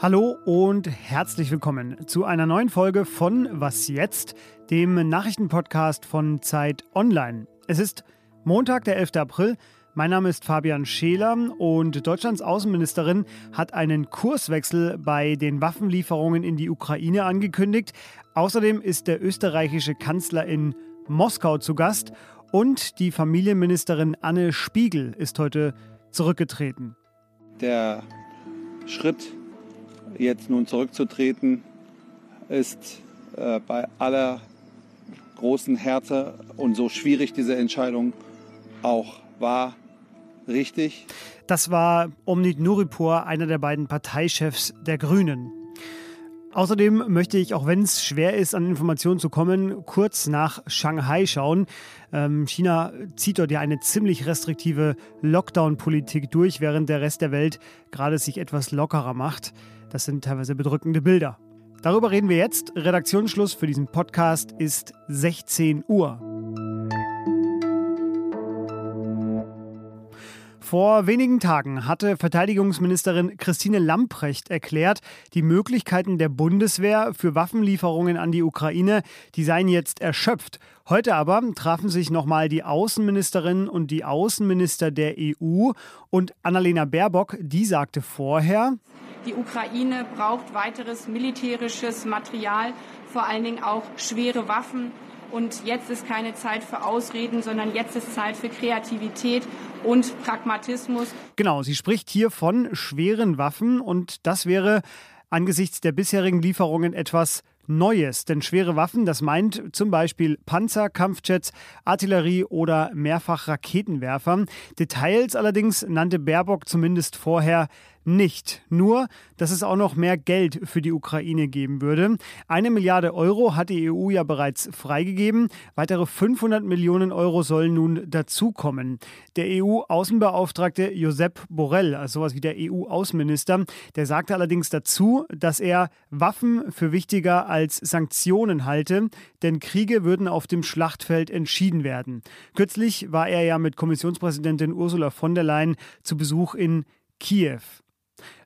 Hallo und herzlich willkommen zu einer neuen Folge von Was jetzt, dem Nachrichtenpodcast von Zeit Online. Es ist Montag, der 11. April. Mein Name ist Fabian Scheler und Deutschlands Außenministerin hat einen Kurswechsel bei den Waffenlieferungen in die Ukraine angekündigt. Außerdem ist der österreichische Kanzler in Moskau zu Gast und die Familienministerin Anne Spiegel ist heute zurückgetreten. Der Schritt, jetzt nun zurückzutreten, ist äh, bei aller großen Härte und so schwierig diese Entscheidung auch war, richtig. Das war Omnit Nuripur, einer der beiden Parteichefs der Grünen. Außerdem möchte ich, auch wenn es schwer ist, an Informationen zu kommen, kurz nach Shanghai schauen. Ähm, China zieht dort ja eine ziemlich restriktive Lockdown-Politik durch, während der Rest der Welt gerade sich etwas lockerer macht. Das sind teilweise bedrückende Bilder. Darüber reden wir jetzt. Redaktionsschluss für diesen Podcast ist 16 Uhr. Vor wenigen Tagen hatte Verteidigungsministerin Christine Lamprecht erklärt, die Möglichkeiten der Bundeswehr für Waffenlieferungen an die Ukraine, die seien jetzt erschöpft. Heute aber trafen sich nochmal die Außenministerin und die Außenminister der EU und Annalena Baerbock, die sagte vorher, die Ukraine braucht weiteres militärisches Material, vor allen Dingen auch schwere Waffen. Und jetzt ist keine Zeit für Ausreden, sondern jetzt ist Zeit für Kreativität und Pragmatismus. Genau, sie spricht hier von schweren Waffen und das wäre angesichts der bisherigen Lieferungen etwas Neues. Denn schwere Waffen, das meint zum Beispiel Panzer, Kampfjets, Artillerie oder mehrfach Raketenwerfer. Details allerdings nannte Baerbock zumindest vorher nicht. Nur, dass es auch noch mehr Geld für die Ukraine geben würde. Eine Milliarde Euro hat die EU ja bereits freigegeben. Weitere 500 Millionen Euro sollen nun dazukommen. Der EU-Außenbeauftragte Josep Borrell, also sowas wie der EU-Außenminister, der sagte allerdings dazu, dass er Waffen für wichtiger als Sanktionen halte, denn Kriege würden auf dem Schlachtfeld entschieden werden. Kürzlich war er ja mit Kommissionspräsidentin Ursula von der Leyen zu Besuch in Kiew.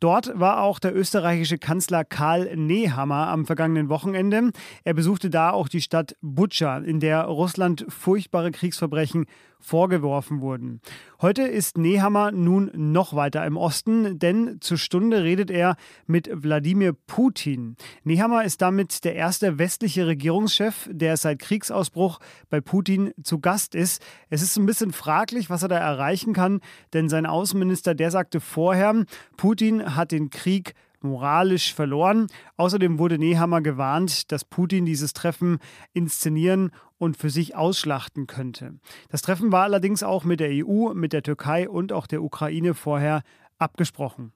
Dort war auch der österreichische Kanzler Karl Nehammer am vergangenen Wochenende. Er besuchte da auch die Stadt Butscha, in der Russland furchtbare Kriegsverbrechen vorgeworfen wurden. Heute ist Nehammer nun noch weiter im Osten, denn zur Stunde redet er mit Wladimir Putin. Nehammer ist damit der erste westliche Regierungschef, der seit Kriegsausbruch bei Putin zu Gast ist. Es ist ein bisschen fraglich, was er da erreichen kann, denn sein Außenminister, der sagte vorher, Putin hat den Krieg moralisch verloren. Außerdem wurde Nehammer gewarnt, dass Putin dieses Treffen inszenieren und für sich ausschlachten könnte. Das Treffen war allerdings auch mit der EU, mit der Türkei und auch der Ukraine vorher abgesprochen.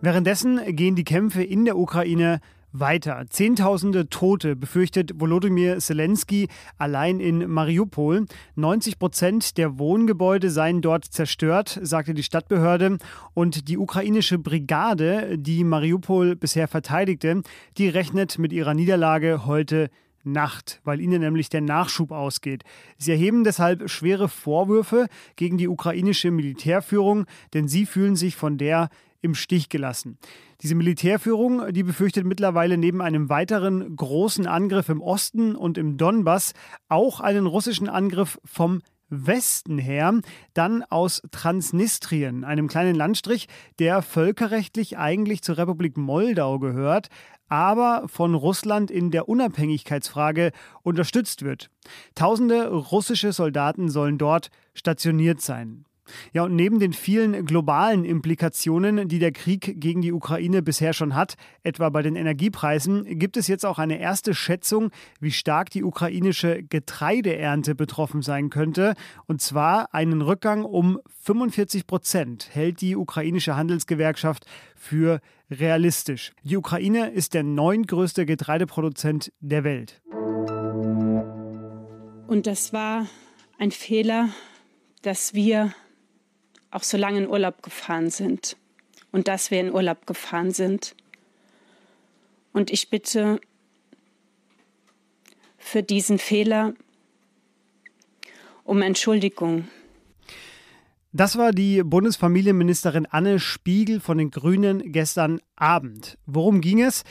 Währenddessen gehen die Kämpfe in der Ukraine weiter. Zehntausende Tote befürchtet Volodymyr Zelensky allein in Mariupol. 90 Prozent der Wohngebäude seien dort zerstört, sagte die Stadtbehörde. Und die ukrainische Brigade, die Mariupol bisher verteidigte, die rechnet mit ihrer Niederlage heute Nacht, weil ihnen nämlich der Nachschub ausgeht. Sie erheben deshalb schwere Vorwürfe gegen die ukrainische Militärführung, denn sie fühlen sich von der im Stich gelassen. Diese Militärführung, die befürchtet mittlerweile neben einem weiteren großen Angriff im Osten und im Donbass auch einen russischen Angriff vom Westen her, dann aus Transnistrien, einem kleinen Landstrich, der völkerrechtlich eigentlich zur Republik Moldau gehört, aber von Russland in der Unabhängigkeitsfrage unterstützt wird. Tausende russische Soldaten sollen dort stationiert sein. Ja, und neben den vielen globalen Implikationen, die der Krieg gegen die Ukraine bisher schon hat, etwa bei den Energiepreisen, gibt es jetzt auch eine erste Schätzung, wie stark die ukrainische Getreideernte betroffen sein könnte. Und zwar einen Rückgang um 45 Prozent hält die ukrainische Handelsgewerkschaft für realistisch. Die Ukraine ist der neuntgrößte Getreideproduzent der Welt. Und das war ein Fehler, dass wir auch so lange in Urlaub gefahren sind und dass wir in Urlaub gefahren sind. Und ich bitte für diesen Fehler um Entschuldigung. Das war die Bundesfamilienministerin Anne Spiegel von den Grünen gestern Abend. Worum ging es?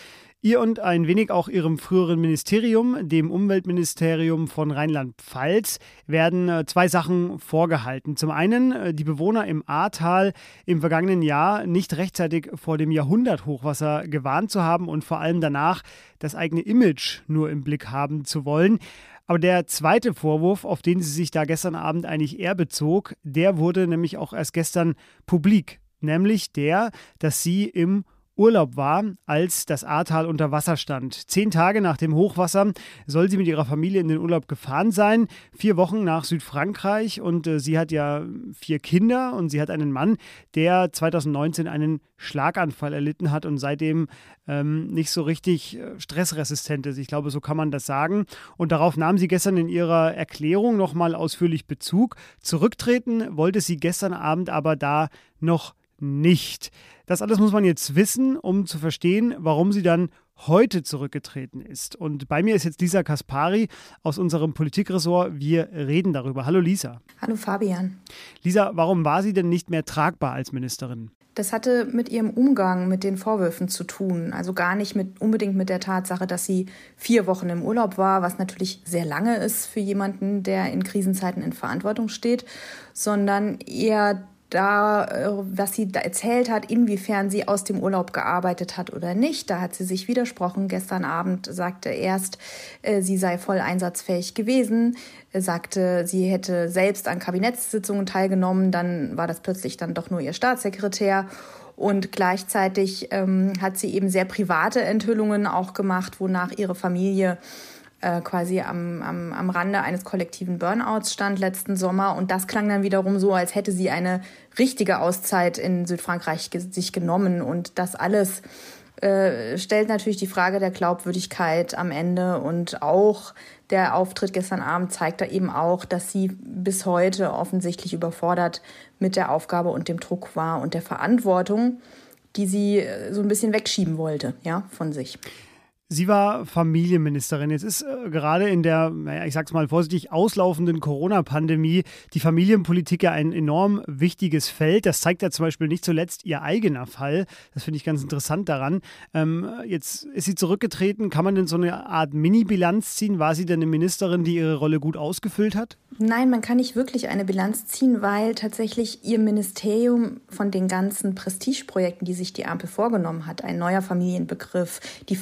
Ihr und ein wenig auch Ihrem früheren Ministerium, dem Umweltministerium von Rheinland-Pfalz, werden äh, zwei Sachen vorgehalten. Zum einen, äh, die Bewohner im Ahrtal im vergangenen Jahr nicht rechtzeitig vor dem Jahrhunderthochwasser gewarnt zu haben und vor allem danach das eigene Image nur im Blick haben zu wollen. Aber der zweite Vorwurf, auf den sie sich da gestern Abend eigentlich eher bezog, der wurde nämlich auch erst gestern publik. Nämlich der, dass sie im Urlaub war, als das Ahrtal unter Wasser stand. Zehn Tage nach dem Hochwasser soll sie mit ihrer Familie in den Urlaub gefahren sein. Vier Wochen nach Südfrankreich und äh, sie hat ja vier Kinder und sie hat einen Mann, der 2019 einen Schlaganfall erlitten hat und seitdem ähm, nicht so richtig äh, stressresistent ist. Ich glaube, so kann man das sagen. Und darauf nahm sie gestern in ihrer Erklärung nochmal ausführlich Bezug. Zurücktreten wollte sie gestern Abend aber da noch nicht. Das alles muss man jetzt wissen, um zu verstehen, warum sie dann heute zurückgetreten ist. Und bei mir ist jetzt Lisa Kaspari aus unserem Politikressort. Wir reden darüber. Hallo Lisa. Hallo Fabian. Lisa, warum war sie denn nicht mehr tragbar als Ministerin? Das hatte mit ihrem Umgang mit den Vorwürfen zu tun. Also gar nicht mit, unbedingt mit der Tatsache, dass sie vier Wochen im Urlaub war, was natürlich sehr lange ist für jemanden, der in Krisenzeiten in Verantwortung steht, sondern eher da, äh, was sie da erzählt hat, inwiefern sie aus dem Urlaub gearbeitet hat oder nicht. Da hat sie sich widersprochen. Gestern Abend sagte erst, äh, sie sei voll einsatzfähig gewesen, sagte, sie hätte selbst an Kabinettssitzungen teilgenommen. Dann war das plötzlich dann doch nur ihr Staatssekretär. Und gleichzeitig ähm, hat sie eben sehr private Enthüllungen auch gemacht, wonach ihre Familie äh, quasi am, am, am Rande eines kollektiven Burnouts stand letzten Sommer. Und das klang dann wiederum so, als hätte sie eine richtige Auszeit in Südfrankreich sich genommen. Und das alles äh, stellt natürlich die Frage der Glaubwürdigkeit am Ende. Und auch der Auftritt gestern Abend zeigt da eben auch, dass sie bis heute offensichtlich überfordert mit der Aufgabe und dem Druck war und der Verantwortung, die sie äh, so ein bisschen wegschieben wollte, ja, von sich. Sie war Familienministerin. Jetzt ist äh, gerade in der, naja, ich sag's mal vorsichtig, auslaufenden Corona-Pandemie die Familienpolitik ja ein enorm wichtiges Feld. Das zeigt ja zum Beispiel nicht zuletzt ihr eigener Fall. Das finde ich ganz interessant daran. Ähm, jetzt ist sie zurückgetreten. Kann man denn so eine Art Mini-Bilanz ziehen? War sie denn eine Ministerin, die ihre Rolle gut ausgefüllt hat? Nein, man kann nicht wirklich eine Bilanz ziehen, weil tatsächlich ihr Ministerium von den ganzen Prestigeprojekten, die sich die Ampel vorgenommen hat, ein neuer Familienbegriff, die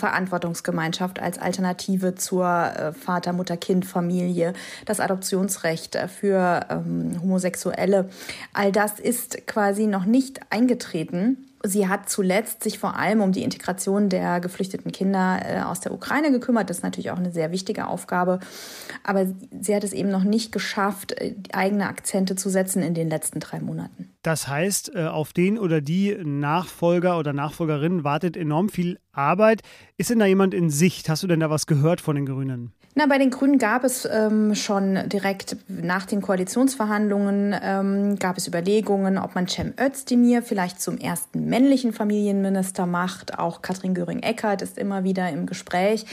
Verantwortungsgemeinschaft als Alternative zur äh, Vater, Mutter, Kind, Familie, das Adoptionsrecht für ähm, Homosexuelle, all das ist quasi noch nicht eingetreten. Sie hat zuletzt sich vor allem um die Integration der geflüchteten Kinder äh, aus der Ukraine gekümmert. Das ist natürlich auch eine sehr wichtige Aufgabe. Aber sie hat es eben noch nicht geschafft, äh, eigene Akzente zu setzen in den letzten drei Monaten. Das heißt, äh, auf den oder die Nachfolger oder Nachfolgerin wartet enorm viel Arbeit. Ist denn da jemand in Sicht? Hast du denn da was gehört von den Grünen? Na, bei den Grünen gab es ähm, schon direkt nach den Koalitionsverhandlungen ähm, gab es Überlegungen, ob man Cem Özdemir vielleicht zum ersten männlichen Familienminister macht. Auch Katrin Göring-Eckardt ist immer wieder im Gespräch.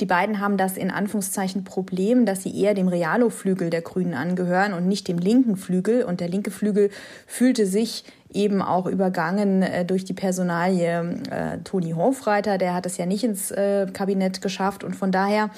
Die beiden haben das in Anführungszeichen Problem, dass sie eher dem Realo-Flügel der Grünen angehören und nicht dem linken Flügel. Und der linke Flügel fühlte sich eben auch übergangen äh, durch die Personalie äh, Toni Hofreiter. Der hat es ja nicht ins äh, Kabinett geschafft. Und von daher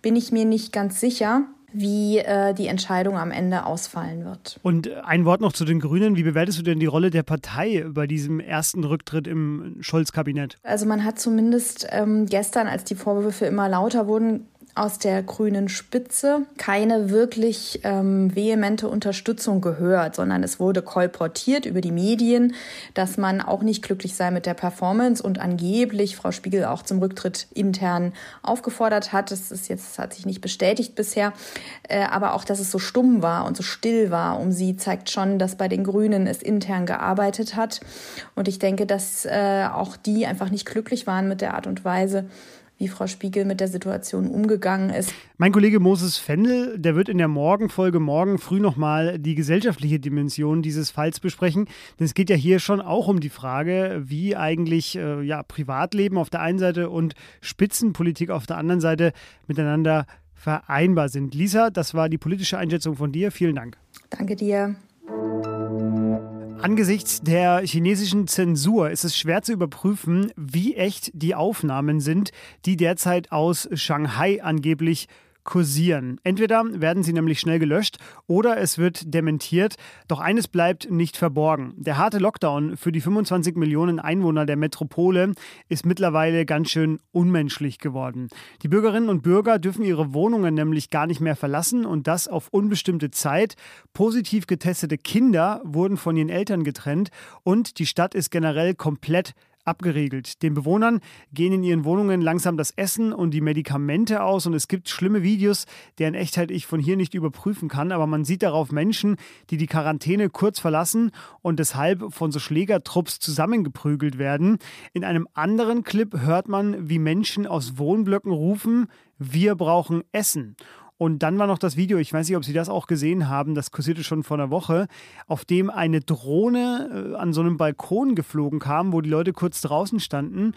bin ich mir nicht ganz sicher, wie äh, die Entscheidung am Ende ausfallen wird. Und ein Wort noch zu den Grünen. Wie bewertest du denn die Rolle der Partei bei diesem ersten Rücktritt im Scholz-Kabinett? Also man hat zumindest ähm, gestern, als die Vorwürfe immer lauter wurden, aus der grünen Spitze keine wirklich ähm, vehemente Unterstützung gehört, sondern es wurde kolportiert über die Medien, dass man auch nicht glücklich sei mit der Performance und angeblich Frau Spiegel auch zum Rücktritt intern aufgefordert hat. Das ist jetzt hat sich nicht bestätigt bisher, äh, aber auch, dass es so stumm war und so still war um sie, zeigt schon, dass bei den Grünen es intern gearbeitet hat. Und ich denke, dass äh, auch die einfach nicht glücklich waren mit der Art und Weise, wie Frau Spiegel mit der Situation umgegangen ist. Mein Kollege Moses Fendel, der wird in der Morgenfolge morgen früh nochmal die gesellschaftliche Dimension dieses Falls besprechen. Denn es geht ja hier schon auch um die Frage, wie eigentlich äh, ja, Privatleben auf der einen Seite und Spitzenpolitik auf der anderen Seite miteinander vereinbar sind. Lisa, das war die politische Einschätzung von dir. Vielen Dank. Danke dir. Angesichts der chinesischen Zensur ist es schwer zu überprüfen, wie echt die Aufnahmen sind, die derzeit aus Shanghai angeblich kursieren. Entweder werden sie nämlich schnell gelöscht oder es wird dementiert. Doch eines bleibt nicht verborgen. Der harte Lockdown für die 25 Millionen Einwohner der Metropole ist mittlerweile ganz schön unmenschlich geworden. Die Bürgerinnen und Bürger dürfen ihre Wohnungen nämlich gar nicht mehr verlassen und das auf unbestimmte Zeit. Positiv getestete Kinder wurden von ihren Eltern getrennt und die Stadt ist generell komplett abgeriegelt. Den Bewohnern gehen in ihren Wohnungen langsam das Essen und die Medikamente aus und es gibt schlimme Videos, deren Echtheit ich von hier nicht überprüfen kann, aber man sieht darauf Menschen, die die Quarantäne kurz verlassen und deshalb von so Schlägertrupps zusammengeprügelt werden. In einem anderen Clip hört man, wie Menschen aus Wohnblöcken rufen, wir brauchen Essen. Und dann war noch das Video, ich weiß nicht, ob Sie das auch gesehen haben, das kursierte schon vor einer Woche, auf dem eine Drohne äh, an so einem Balkon geflogen kam, wo die Leute kurz draußen standen.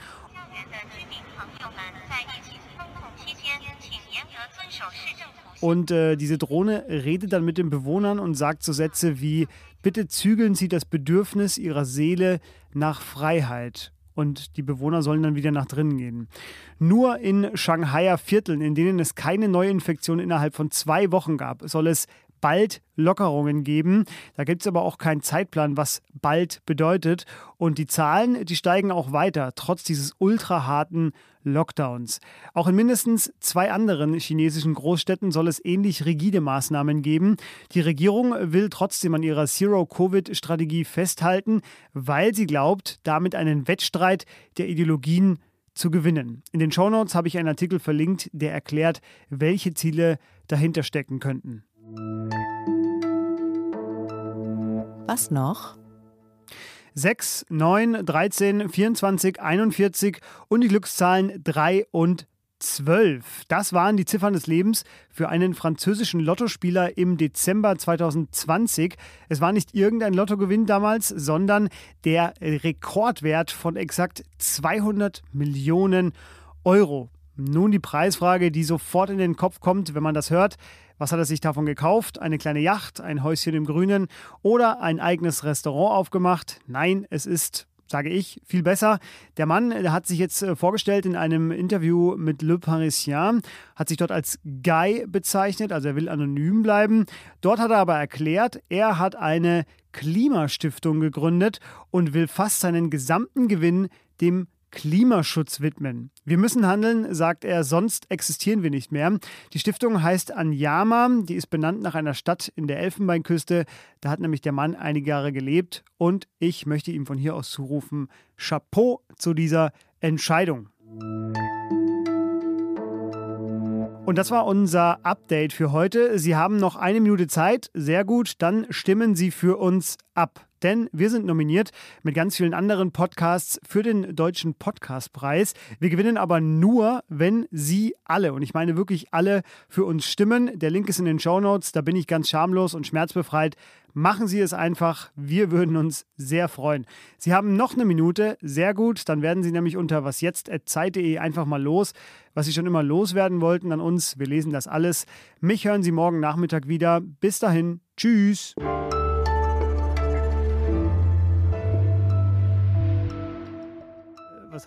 Und äh, diese Drohne redet dann mit den Bewohnern und sagt so Sätze wie, bitte zügeln Sie das Bedürfnis Ihrer Seele nach Freiheit und die Bewohner sollen dann wieder nach drinnen gehen. Nur in Shanghaier Vierteln, in denen es keine Neuinfektion innerhalb von zwei Wochen gab, soll es bald Lockerungen geben. Da gibt es aber auch keinen Zeitplan, was bald bedeutet. Und die Zahlen, die steigen auch weiter, trotz dieses ultra harten Lockdowns. Auch in mindestens zwei anderen chinesischen Großstädten soll es ähnlich rigide Maßnahmen geben. Die Regierung will trotzdem an ihrer Zero-Covid-Strategie festhalten, weil sie glaubt, damit einen Wettstreit der Ideologien zu gewinnen. In den Shownotes habe ich einen Artikel verlinkt, der erklärt, welche Ziele dahinter stecken könnten. Was noch? 6, 9, 13, 24, 41 und die Glückszahlen 3 und 12. Das waren die Ziffern des Lebens für einen französischen Lottospieler im Dezember 2020. Es war nicht irgendein Lottogewinn damals, sondern der Rekordwert von exakt 200 Millionen Euro. Nun die Preisfrage, die sofort in den Kopf kommt, wenn man das hört. Was hat er sich davon gekauft? Eine kleine Yacht, ein Häuschen im Grünen oder ein eigenes Restaurant aufgemacht? Nein, es ist sage ich, viel besser. Der Mann der hat sich jetzt äh, vorgestellt in einem Interview mit Le Parisien, hat sich dort als Guy bezeichnet, also er will anonym bleiben. Dort hat er aber erklärt, er hat eine Klimastiftung gegründet und will fast seinen gesamten Gewinn dem Klimaschutz widmen. Wir müssen handeln, sagt er, sonst existieren wir nicht mehr. Die Stiftung heißt Anjama, die ist benannt nach einer Stadt in der Elfenbeinküste. Da hat nämlich der Mann einige Jahre gelebt und ich möchte ihm von hier aus zurufen, Chapeau zu dieser Entscheidung. Und das war unser Update für heute. Sie haben noch eine Minute Zeit. Sehr gut, dann stimmen Sie für uns ab denn wir sind nominiert mit ganz vielen anderen Podcasts für den Deutschen Podcastpreis. Wir gewinnen aber nur, wenn Sie alle, und ich meine wirklich alle, für uns stimmen. Der Link ist in den Show Notes. da bin ich ganz schamlos und schmerzbefreit. Machen Sie es einfach, wir würden uns sehr freuen. Sie haben noch eine Minute, sehr gut, dann werden Sie nämlich unter wasjetzt.zeit.de einfach mal los, was Sie schon immer loswerden wollten an uns. Wir lesen das alles. Mich hören Sie morgen Nachmittag wieder. Bis dahin, tschüss.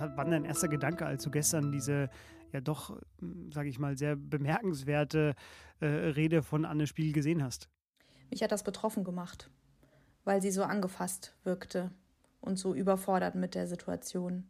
Was wann dein erster Gedanke, als du gestern diese ja doch, sage ich mal, sehr bemerkenswerte äh, Rede von Anne Spiel gesehen hast? Mich hat das betroffen gemacht, weil sie so angefasst wirkte und so überfordert mit der Situation.